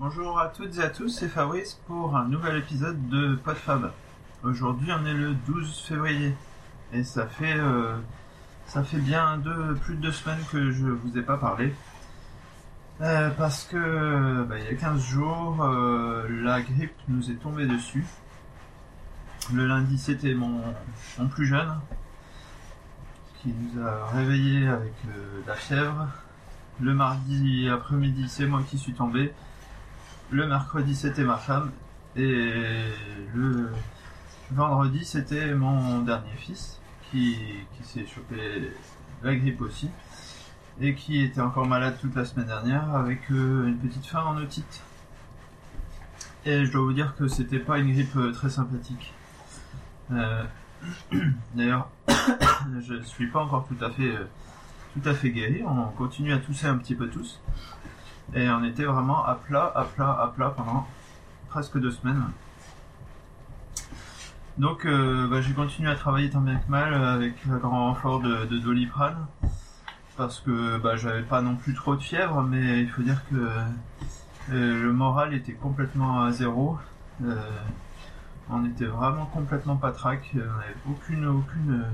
Bonjour à toutes et à tous, c'est Fabrice pour un nouvel épisode de PodFab. Aujourd'hui on est le 12 février et ça fait euh, ça fait bien deux, plus de deux semaines que je vous ai pas parlé. Euh, parce que bah, il y a 15 jours euh, la grippe nous est tombée dessus. Le lundi c'était mon, mon plus jeune qui nous a réveillés avec la fièvre. Le mardi après-midi c'est moi qui suis tombé. Le mercredi, c'était ma femme. Et le vendredi, c'était mon dernier fils qui, qui s'est chopé la grippe aussi. Et qui était encore malade toute la semaine dernière avec euh, une petite fin en otite. Et je dois vous dire que c'était pas une grippe euh, très sympathique. Euh, D'ailleurs, je suis pas encore tout à fait, tout à fait guéri. On continue à tousser un petit peu tous. Et on était vraiment à plat, à plat, à plat pendant presque deux semaines. Donc euh, bah, j'ai continué à travailler tant bien que mal avec un grand renfort de, de doliprane. Parce que bah, j'avais pas non plus trop de fièvre, mais il faut dire que euh, le moral était complètement à zéro. Euh, on était vraiment complètement patraque. On n'avait aucune, aucune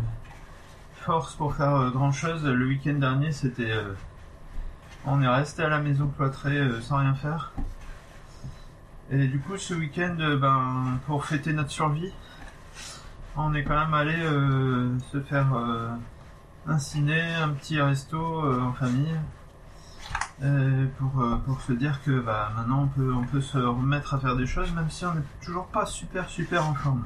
force pour faire grand chose. Le week-end dernier, c'était on est resté à la maison cloîtré euh, sans rien faire. Et du coup, ce week-end, euh, ben, pour fêter notre survie, on est quand même allé euh, se faire un ciné, un petit resto en famille. pour, se dire que bah, maintenant on peut, on peut se remettre à faire des choses même si on n'est toujours pas super super en forme.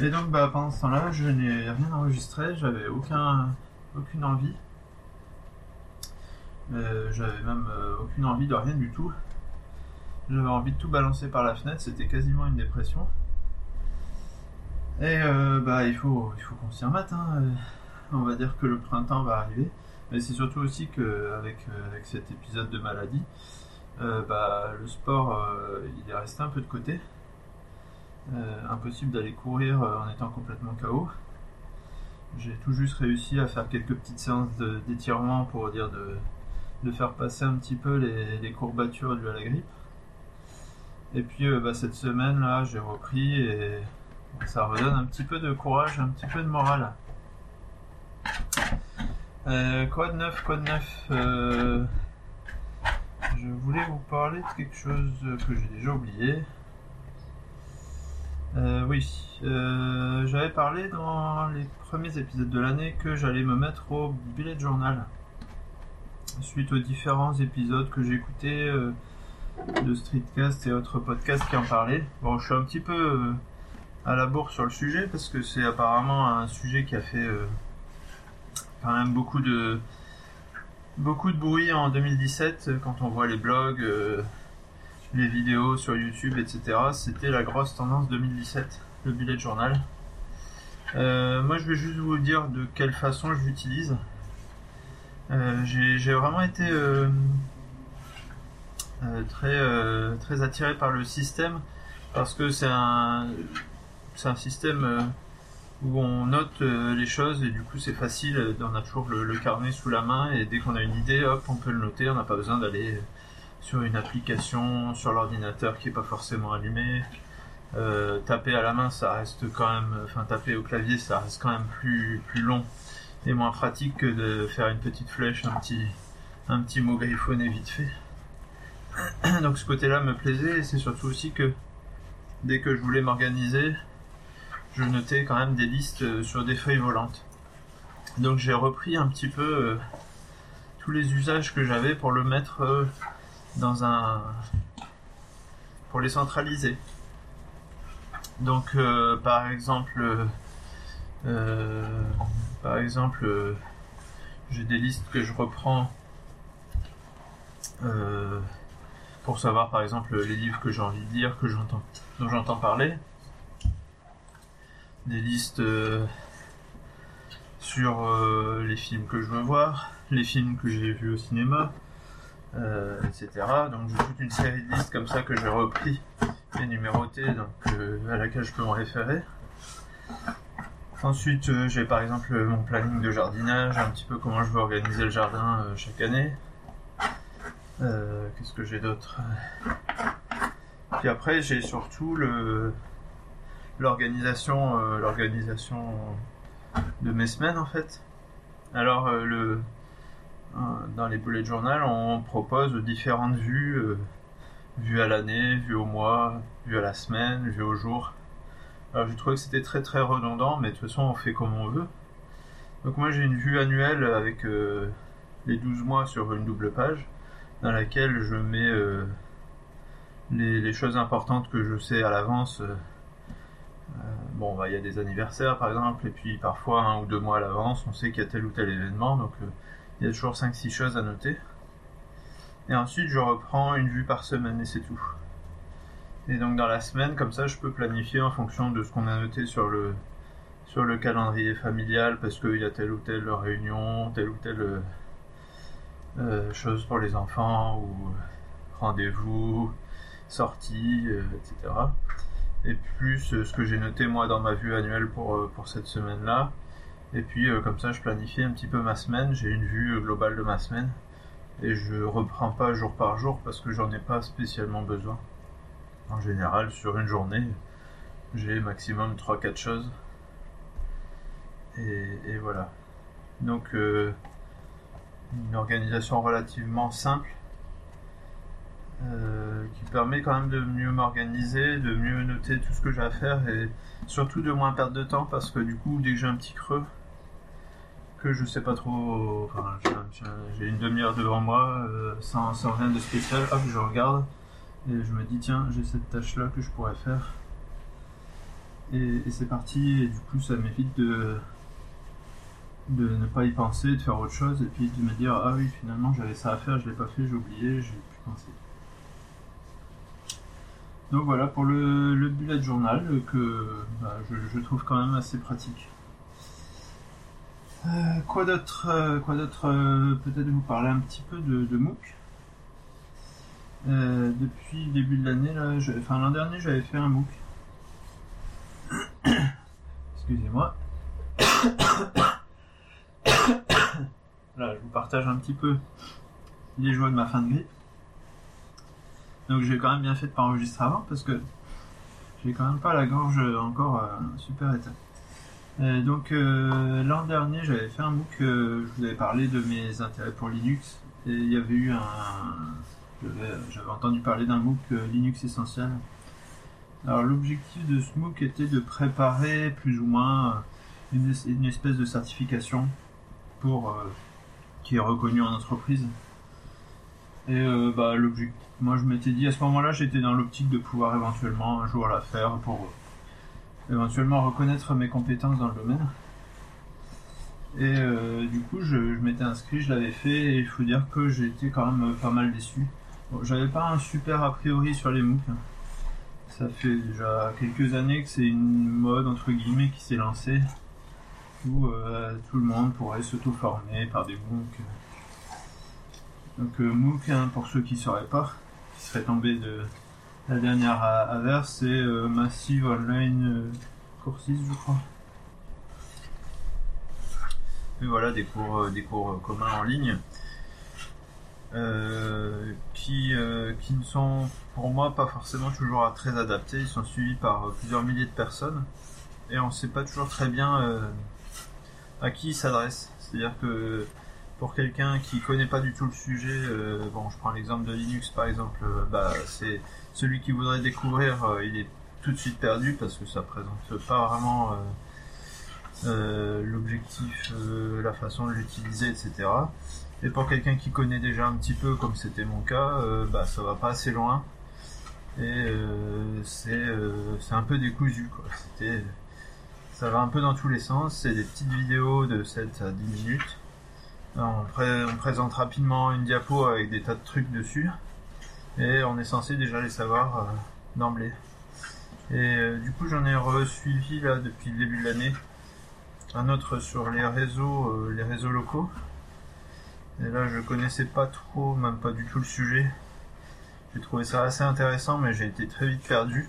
Et donc bah, pendant ce temps-là, je n'ai rien enregistré, j'avais aucun, aucune envie. Euh, j'avais même euh, aucune envie de rien du tout. J'avais envie de tout balancer par la fenêtre, c'était quasiment une dépression. Et euh, bah il faut, il faut qu'on s'y remette. Hein. On va dire que le printemps va arriver. Mais c'est surtout aussi que avec, cet épisode de maladie, bah, le sport il est resté un peu de côté. Impossible d'aller courir en étant complètement KO. J'ai tout juste réussi à faire quelques petites séances d'étirement pour dire de, de faire passer un petit peu les, courbatures dues à la grippe. Et puis euh, bah, cette semaine là, j'ai repris et ça redonne un petit peu de courage, un petit peu de morale. Euh, quoi de neuf, quoi de neuf Euh, Je voulais vous parler de quelque chose que j'ai déjà oublié. Oui, j'avais parlé dans les premiers épisodes de l'année que j'allais me mettre au bullet journal. Suite aux différents épisodes que j'ai écoutés euh, de Streetcast et autres podcasts qui en parlaient. Bon, je suis un petit peu euh, à la bourre sur le sujet parce que c'est apparemment un sujet qui a fait euh, quand même beaucoup de beaucoup de bruit en 2017 euh, quand on voit les blogs, les vidéos sur YouTube, etc. C'était la grosse tendance 2017, le bullet journal. Moi, je vais juste vous dire de quelle façon je l'utilise. Euh, j'ai vraiment été euh, euh, très très attiré par le système parce que c'est un un système où on note les choses et du coup c'est facile, on a toujours le, carnet sous la main et dès qu'on a une idée, hop, on peut le noter, on n'a pas besoin d'aller sur une application, sur l'ordinateur qui est pas forcément allumé. Taper à la main, ça reste quand même, enfin taper au clavier, ça reste quand même plus plus long et moins pratique que de faire une petite flèche, un petit un petit mot griffonné vite fait. Donc ce côté-là me plaisait et c'est surtout aussi que dès que je voulais m'organiser, je notais quand même des listes euh, sur des feuilles volantes. Donc j'ai repris un petit peu euh, tous les usages que j'avais pour le mettre euh, dans un... pour les centraliser. Donc par exemple... par exemple, euh, j'ai des listes que je reprends euh, pour savoir par exemple les livres que j'ai envie de lire, que j'entends, dont j'entends parler des listes euh, sur les films que je veux voir, les films que j'ai vus au cinéma, etc. Donc j'ai toute une série de listes comme ça que j'ai repris et numérotées, donc à laquelle je peux me référer. Ensuite, euh, j'ai par exemple mon planning de jardinage, un petit peu comment je veux organiser le jardin euh, chaque année. Euh, Qu'est-ce que j'ai d'autre? Puis après, j'ai surtout l'organisation de mes semaines en fait. Alors le dans les bullet journal, on propose différentes vues, vues à l'année, vues au mois, vues à la semaine, vues au jour. Alors j'ai trouvé que c'était très très redondant, mais de toute façon on fait comme on veut. Donc moi j'ai une vue annuelle avec euh, les 12 mois sur une double page, dans laquelle je mets euh, les, choses importantes que je sais à l'avance. euh, bon, bah, il y a des anniversaires par exemple, et puis parfois un ou deux mois à l'avance, on sait qu'il y a tel ou tel événement, donc il y a toujours 5-6 choses à noter. Et ensuite, je reprends une vue par semaine et c'est tout. Et donc dans la semaine, comme ça, je peux planifier en fonction de ce qu'on a noté sur le, sur le calendrier familial, parce qu'il y a telle ou telle réunion, telle ou telle euh, euh, chose pour les enfants, ou rendez-vous, sortie, euh, etc. Et plus euh, ce que j'ai noté moi dans ma vue annuelle pour, euh, pour cette semaine-là. Et puis euh, comme ça, je planifie un petit peu ma semaine, j'ai une vue euh, globale de ma semaine. Et je reprends pas jour par jour parce que j'en ai pas spécialement besoin. En général, sur une journée, j'ai maximum 3-4 choses. Et, voilà. Donc, euh, une organisation relativement simple euh, qui permet quand même de mieux m'organiser, de mieux noter tout ce que j'ai à faire et surtout de moins perdre de temps parce que du coup, dès que j'ai un petit creux, que je sais pas trop, enfin, j'ai un- j'ai un- j'ai une demi-heure devant moi, euh, sans rien de spécial, hop, je regarde et je me dis, tiens, j'ai cette tâche-là que je pourrais faire. Et, c'est parti, et du coup, ça m'évite de, de ne pas y penser, de faire autre chose, et puis de me dire, ah oui, finalement, j'avais ça à faire, je l'ai pas fait, j'ai oublié, j'ai plus pensé. Donc voilà pour le, le bullet journal que bah, je, je trouve quand même assez pratique. Euh, quoi d'autre euh, Quoi d'autre euh, Peut-être vous parler un petit peu de, de MOOC? Euh, depuis le début de l'année, enfin l'an dernier, j'avais fait un MOOC. Excusez-moi. Là, je vous partage un petit peu les joies de ma fin de grippe. Donc j'ai quand même bien fait de pas enregistrer avant parce que j'ai quand même pas la gorge encore euh, super éteinte. Euh, donc l'an dernier j'avais fait un MOOC, je vous avais parlé de mes intérêts pour Linux et il y avait eu un... J'avais entendu parler d'un MOOC euh, Linux essentiel. Alors l'objectif de ce MOOC était de préparer plus ou moins une, une espèce de certification pour euh, qui est reconnue en entreprise. Et euh, bah l'objectif, moi je m'étais dit à ce moment-là, j'étais dans l'optique de pouvoir éventuellement un jour la faire pour euh, éventuellement reconnaître mes compétences dans le domaine. Et euh, du coup, je, je m'étais inscrit, je l'avais fait, et il faut dire que j'ai été quand même pas mal déçu. J'avais pas un super a priori sur les MOOC. hein. Ça fait déjà quelques années que c'est une mode entre guillemets qui s'est lancée où euh, tout le monde pourrait s'auto-former par des MOOC. Donc euh, MOOC, hein, pour ceux qui ne sauraient pas, qui seraient tombés de la dernière averse, c'est euh, Massive Online euh, Courses, je crois. Et voilà, des cours, des cours communs en ligne. Euh, qui, euh, qui ne sont pour moi pas forcément toujours très adaptés. Ils sont suivis par euh, plusieurs milliers de personnes et on ne sait pas toujours très bien à qui ils s'adressent. C'est-à-dire que pour quelqu'un qui connaît pas du tout le sujet, bon, je prends l'exemple de Linux par exemple, bah, c'est celui qui voudrait découvrir, il est tout de suite perdu parce que ça présente pas vraiment l'objectif, la façon de l'utiliser, etc. Et pour quelqu'un qui connaît déjà un petit peu, comme c'était mon cas, euh, bah, ça va pas assez loin. Et euh, c'est euh, c'est un peu décousu, quoi. Ça va un peu dans tous les sens. C'est des petites vidéos de 7 à 10 minutes. On, pré- on présente rapidement une diapo avec des tas de trucs dessus. Et on est censé déjà les savoir euh, d'emblée. Et du coup, j'en ai re-suivi là depuis le début de l'année. Un autre sur les réseaux, les réseaux locaux. Et là, je connaissais pas trop, même pas du tout le sujet. J'ai trouvé ça assez intéressant, mais j'ai été très vite perdu.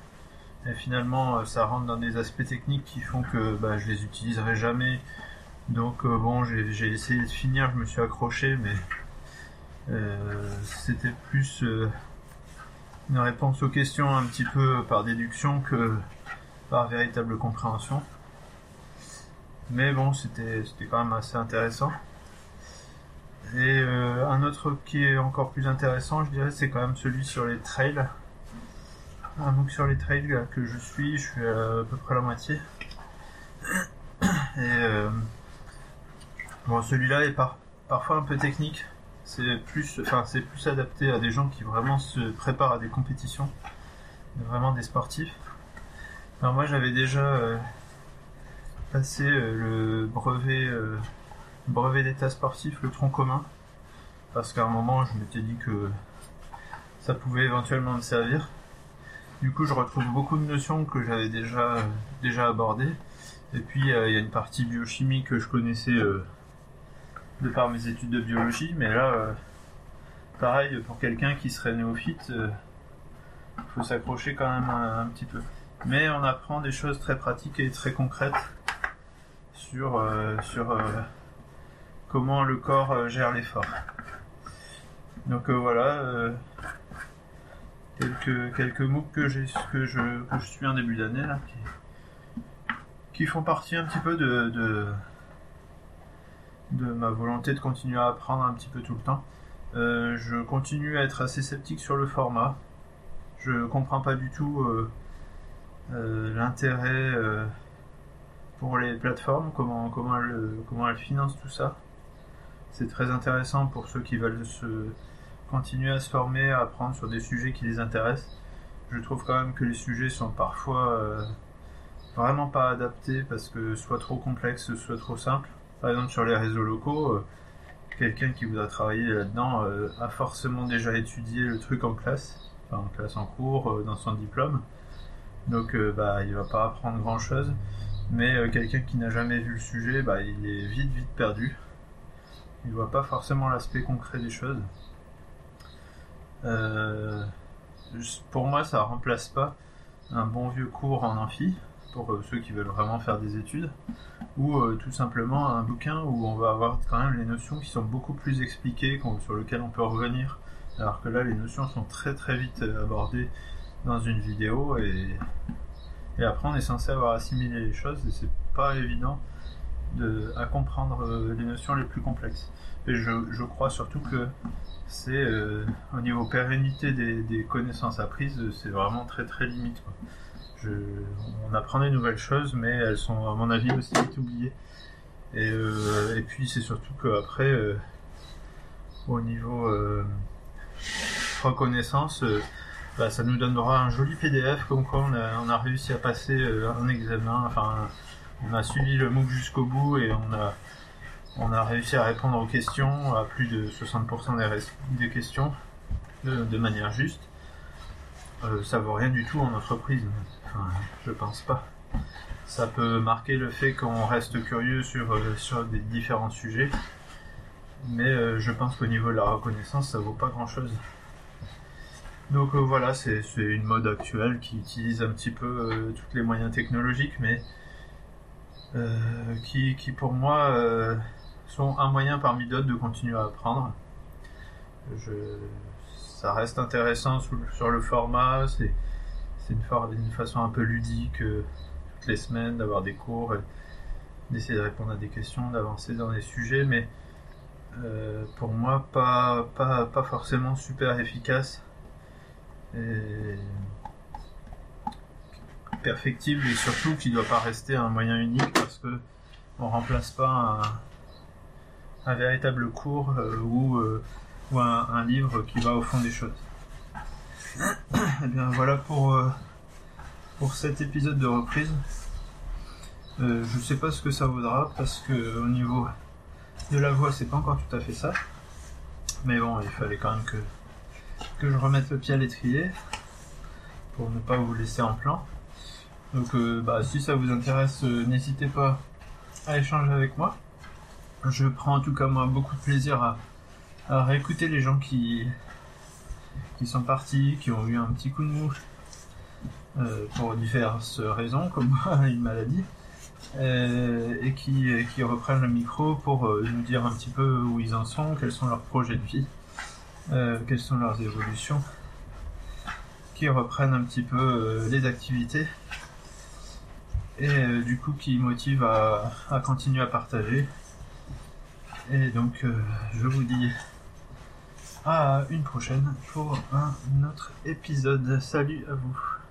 Et finalement, euh, ça rentre dans des aspects techniques qui font que bah, je les utiliserai jamais. Donc euh, bon, j'ai essayé de finir, je me suis accroché, mais C'était plus une réponse aux questions un petit peu par déduction que par véritable compréhension. Mais bon, c'était quand même assez intéressant. Et euh, un autre qui est encore plus intéressant, je dirais, c'est quand même celui sur les trails. Un MOOC sur les trails que je suis, je suis à, peu près la moitié. Et euh, bon, celui-là est parfois un peu technique. C'est plus, enfin, c'est plus adapté à des gens qui vraiment se préparent à des compétitions, vraiment des sportifs. Alors moi, j'avais déjà euh, passé le brevet brevet d'état sportif, le tronc commun, parce qu'à un moment je m'étais dit que ça pouvait éventuellement me servir. Du coup, je retrouve beaucoup de notions que j'avais déjà déjà abordées. Et puis euh, il y a une partie biochimie que je connaissais euh, de par mes études de biologie, mais là, euh, pareil pour quelqu'un qui serait néophyte, il faut s'accrocher quand même un, petit peu. Mais on apprend des choses très pratiques et très concrètes sur sur comment le corps euh, gère l'effort. Donc euh, voilà, euh, quelques, quelques que, je, suis en début d'année qui, font partie un petit peu de, ma volonté de continuer à apprendre un petit peu tout le temps. je continue à être assez sceptique sur le format. Je comprends pas du tout l'intérêt pour les plateformes, comment, comment elles financent tout ça c'est très intéressant pour ceux qui veulent se continuer à se former, à apprendre sur des sujets qui les intéressent. Je trouve quand même que les sujets sont parfois euh, vraiment pas adaptés parce que soit trop complexes, soit trop simples. Par exemple sur les réseaux locaux, euh, quelqu'un qui voudra travailler là-dedans euh, a forcément déjà étudié le truc en classe, enfin en classe en cours, dans son diplôme. Donc bah il va pas apprendre grand chose. Mais quelqu'un qui n'a jamais vu le sujet, bah, il est vite vite perdu il voit pas forcément l'aspect concret des choses. Euh, pour moi, ça remplace pas un bon vieux cours en amphi pour euh, ceux qui veulent vraiment faire des études, ou euh, tout simplement un bouquin où on va avoir quand même les notions qui sont beaucoup plus expliquées, sur lesquelles on peut revenir, alors que là les notions sont très très vite abordées dans une vidéo et, et après on est censé avoir assimilé les choses et c'est pas évident à comprendre euh, les notions les plus complexes. Et je, crois surtout que c'est euh, au niveau pérennité des, connaissances apprises, c'est vraiment très très limite. on apprend des nouvelles choses, mais elles sont à mon avis aussi vite oubliées. Et, euh, puis c'est surtout qu'après, au niveau reconnaissance, bah, ça nous donnera un joli PDF comme quoi on a, on a réussi à passer un examen, enfin on a suivi le MOOC jusqu'au bout et on a, on a réussi à répondre aux questions, à plus de 60% des, questions, de, manière juste. Euh, ça vaut rien du tout en entreprise. Enfin, je pense pas. Ça peut marquer le fait qu'on reste curieux sur, euh, sur des différents sujets, mais euh, je pense qu'au niveau de la reconnaissance, ça vaut pas grand chose. Donc voilà, c'est une mode actuelle qui utilise un petit peu tous les moyens technologiques, mais euh, qui, qui, pour moi euh, sont un moyen parmi d'autres de continuer à apprendre. Ça reste intéressant sur le format, c'est une, façon un peu ludique euh, toutes les semaines d'avoir des cours, d'essayer de répondre à des questions, d'avancer dans des sujets, mais pour moi pas, pas, pas forcément super efficace. Perfectible et surtout qui ne doit pas rester un moyen unique parce que on remplace pas un, véritable cours euh, ou, euh, un, livre qui va au fond des choses. Et eh bien voilà pour, euh, pour cet épisode de reprise. je sais pas ce que ça vaudra parce que au niveau de la voix c'est pas encore tout à fait ça. Mais bon, il fallait quand même que, que je remette le pied à l'étrier pour ne pas vous laisser en plan. Donc euh, bah, si ça vous intéresse, euh, n'hésitez pas à échanger avec moi. Je prends en tout cas moi beaucoup de plaisir à, réécouter les gens qui, qui sont partis, qui ont eu un petit coup de mou euh, pour diverses raisons, comme une maladie, et qui, qui reprennent le micro pour nous dire un petit peu où ils en sont, quels sont leurs projets de vie. quelles sont leurs évolutions, qui reprennent un petit peu les activités et euh, du coup qui motivent à, à continuer à partager. Et donc euh, je vous dis à une prochaine pour un autre épisode. Salut à vous.